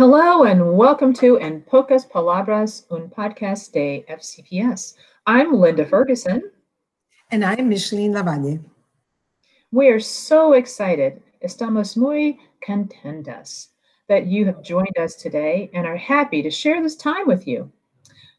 Hello and welcome to En Pocas Palabras, un podcast de FCPS. I'm Linda Ferguson. And I'm Micheline Lavalle. We are so excited, estamos muy contentas that you have joined us today and are happy to share this time with you.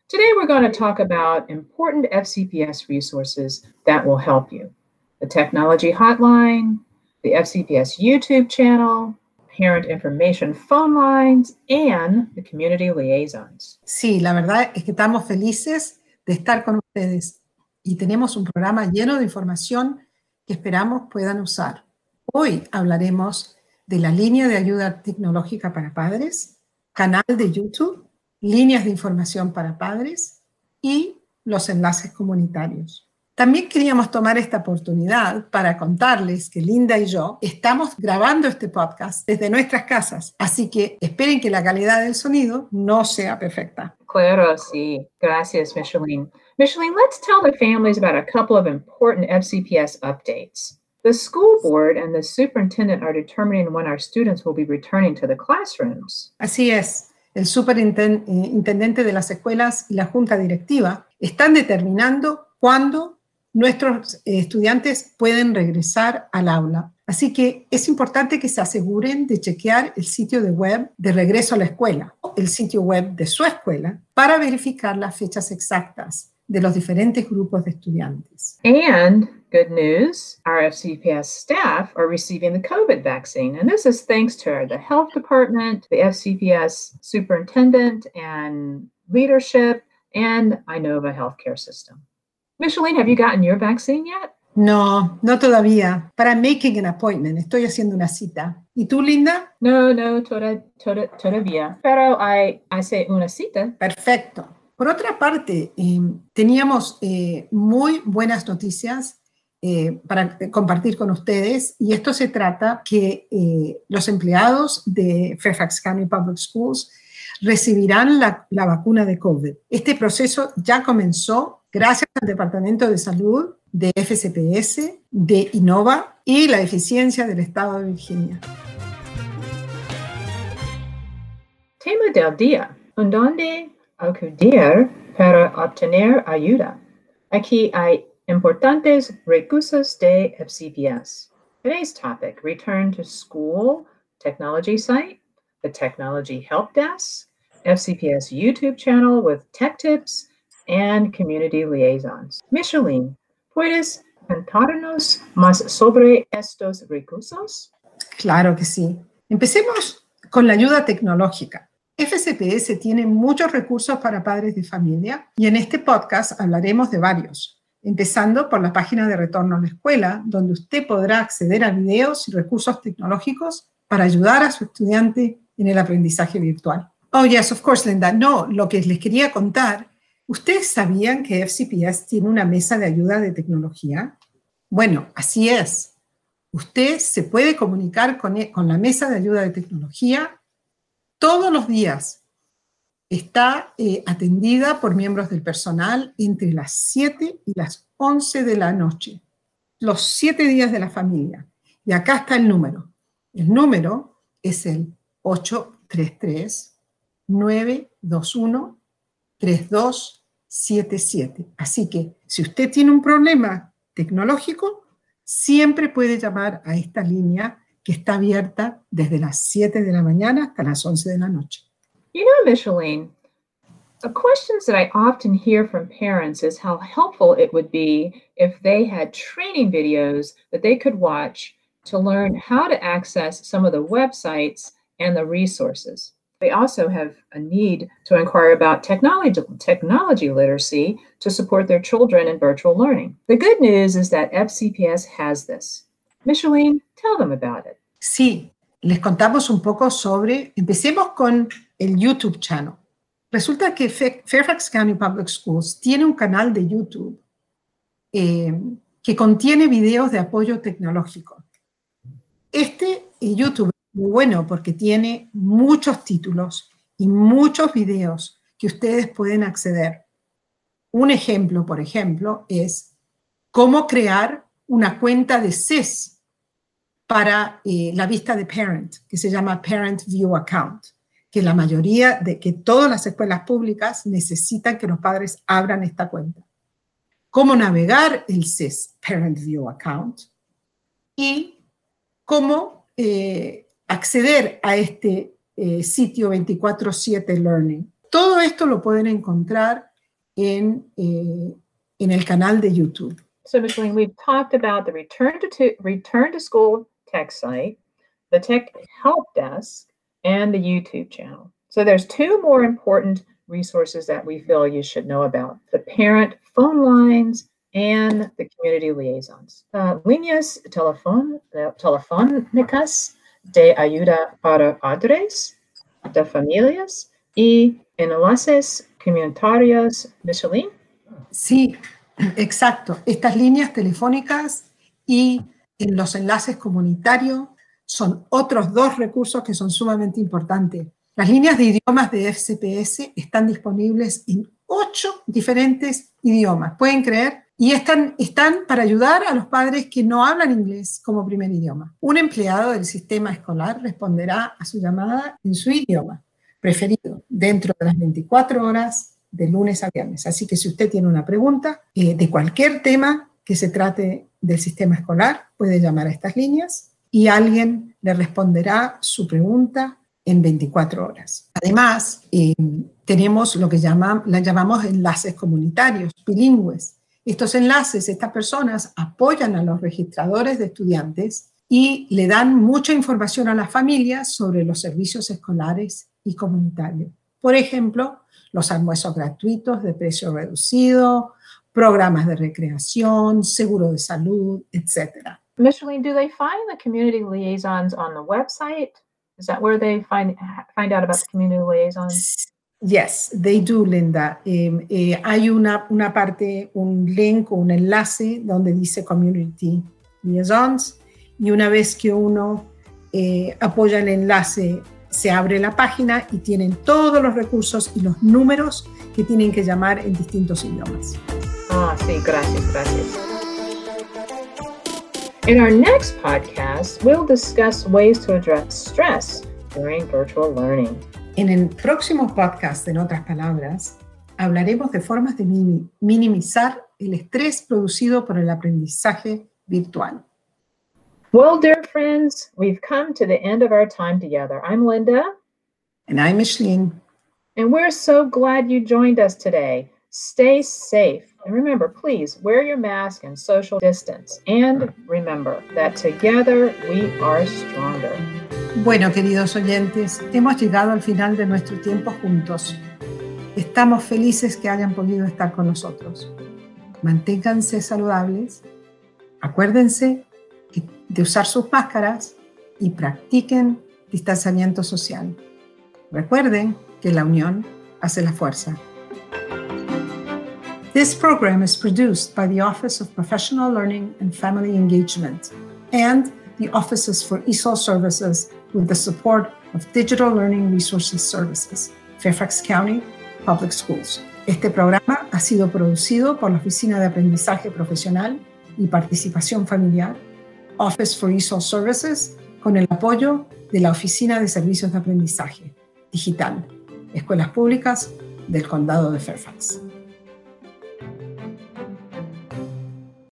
Today, we're going to talk about important FCPS resources that will help you the Technology Hotline, the FCPS YouTube channel, parent information phone lines, and the community liaisons. Sí, la verdad es que estamos felices de estar con ustedes y tenemos un programa lleno de información que esperamos puedan usar. Hoy hablaremos de la línea de ayuda tecnológica para padres, canal de YouTube, líneas de información para padres y los enlaces comunitarios. También queríamos tomar esta oportunidad para contarles que Linda y yo estamos grabando este podcast desde nuestras casas, así que esperen que la calidad del sonido no sea perfecta. Claro, sí. Gracias, Micheline. Micheline, let's tell the families about a couple of important FCPS updates. The school board and the superintendent are determining when our students will be returning to the classrooms. Así es. El superintendente de las escuelas y la junta directiva están determinando cuándo nuestros estudiantes pueden regresar al aula. Así que es importante que se aseguren de chequear el sitio web de regreso a la escuela, el sitio web de su escuela, para verificar las fechas exactas de los diferentes grupos de estudiantes. And good news, our FCPS staff are receiving the COVID vaccine. And this is thanks to the health department, the FCPS superintendent and leadership, and Inova healthcare system. Micheline, have you gotten your vaccine yet? No, no todavía. Para making an appointment, estoy haciendo una cita. ¿Y tú, Linda? No, no, toda, toda, todavía. Pero hay, hace una cita. Perfecto. Por otra parte, eh, teníamos eh, muy buenas noticias eh, para compartir con ustedes y esto se trata que eh, los empleados de Fairfax County Public Schools recibirán la, la vacuna de COVID. Este proceso ya comenzó gracias al Departamento de Salud de FCPS, de Innova y la eficiencia del Estado de Virginia. Tema del día. ¿En dónde acudir para obtener ayuda? Aquí hay importantes recursos de FCPS. Today's topic, return to school technology site, the technology help desk, FCPS YouTube channel with tech tips, and community liaisons. Micheline, ¿puedes contarnos más sobre estos recursos? Claro que sí. Empecemos con la ayuda tecnológica. FCPS tiene muchos recursos para padres de familia y en este podcast hablaremos de varios, empezando por la página de Retorno a la Escuela, donde usted podrá acceder a videos y recursos tecnológicos para ayudar a su estudiante en el aprendizaje virtual. Oh, yes, of course, Linda. No, lo que les quería contar ¿Ustedes sabían que FCPS tiene una mesa de ayuda de tecnología? Bueno, así es. Usted se puede comunicar con, e, con la mesa de ayuda de tecnología todos los días. Está eh, atendida por miembros del personal entre las 7 y las 11 de la noche, los 7 días de la familia. Y acá está el número. El número es el 833 921 32 77. Así que si usted tiene un problema tecnológico, siempre puede llamar a esta línea que está abierta desde las 7 de la mañana hasta las 11 de la noche. You know, Micheline, a questions that I often hear from parents is how helpful it would be if they had training videos that they could watch to learn how to access some of the websites and the resources. They also have a need to inquire about technology, technology literacy to support their children in virtual learning. The good news is that FCPS has this. Micheline, tell them about it. Sí, les contamos un poco sobre, empecemos con el YouTube channel. Resulta que Fairfax County Public Schools tiene un canal de YouTube eh, que contiene videos de apoyo tecnológico. Este YouTube muy bueno porque tiene muchos títulos y muchos videos que ustedes pueden acceder. Un ejemplo, por ejemplo, es cómo crear una cuenta de CES para eh, la vista de Parent, que se llama Parent View Account. que la mayoría de que todas las escuelas públicas necesitan que los padres abran esta cuenta. Cómo navegar el SIS Parent View Account y cómo eh, acceder a este eh, sitio 24/7 Learning. Todo esto lo pueden encontrar en, eh, en el canal de YouTube. So, Micheline, we've talked about the return to, to return to school tech site, the tech help desk, and the YouTube channel. So there's two more important resources that we feel you should know about the parent phone lines and the community liaisons. Uh, líneas telefon, telefónicas de ayuda para padres de familias y enlaces comunitarios. Michelin? Sí, exacto. Estas líneas telefónicas y en los enlaces comunitarios son otros dos recursos que son sumamente importantes. Las líneas de idiomas de FCPS están disponibles en ocho diferentes idiomas, pueden creer, y están, para ayudar a los padres que no hablan inglés como primer idioma. Un empleado del sistema escolar responderá a su llamada en su idioma preferido dentro de las 24 horas de lunes a viernes. Así que si usted tiene una pregunta eh, de cualquier tema que se trate del sistema escolar, puede llamar a estas líneas y alguien le responderá su pregunta en 24 horas. Además, eh, tenemos lo que llama, la llamamos enlaces comunitarios, bilingües. Estos enlaces, estas personas apoyan a los registradores de estudiantes y le dan mucha información a las familias sobre los servicios escolares y comunitarios. Por ejemplo, los almuerzos gratuitos de precio reducido, programas de recreación, seguro de salud, etc. Micheline, do they find the community liaisons on the website? Is that where they find find out about the community liaisons? Yes, they do, Linda. Eh, eh, hay una, una parte, un link o un enlace donde dice Community Liaisons y una vez que uno eh, apoya el enlace, se abre la página y tienen todos los recursos y los números que tienen que llamar en distintos idiomas. Ah, sí, gracias, gracias. In our next podcast, we'll discuss ways to address stress during virtual learning. En el próximo podcast, en otras palabras, hablaremos de formas de minimizar el estrés producido por el aprendizaje virtual. Well, dear friends, we've come to the end of our time together. I'm Linda. And I'm Micheline. And we're so glad you joined us today. Stay safe. And remember, please wear your mask and social distance. And remember that together we are stronger. Bueno, queridos oyentes, hemos llegado al final de nuestro tiempo juntos. Estamos felices que hayan podido estar con nosotros. Manténganse saludables. Acuérdense de usar sus máscaras y practiquen distanciamiento social. Recuerden que la unión hace la fuerza. This program is produced by the Office of Professional Learning and Family Engagement and the Offices for ESOL Services with the support of Digital Learning Resources Services, Fairfax County Public Schools. Este programa ha sido producido por la Oficina de Aprendizaje Profesional y Participación Familiar, Office for ESOL Services, con el apoyo de la Oficina de Servicios de Aprendizaje Digital, Escuelas Públicas del Condado de Fairfax.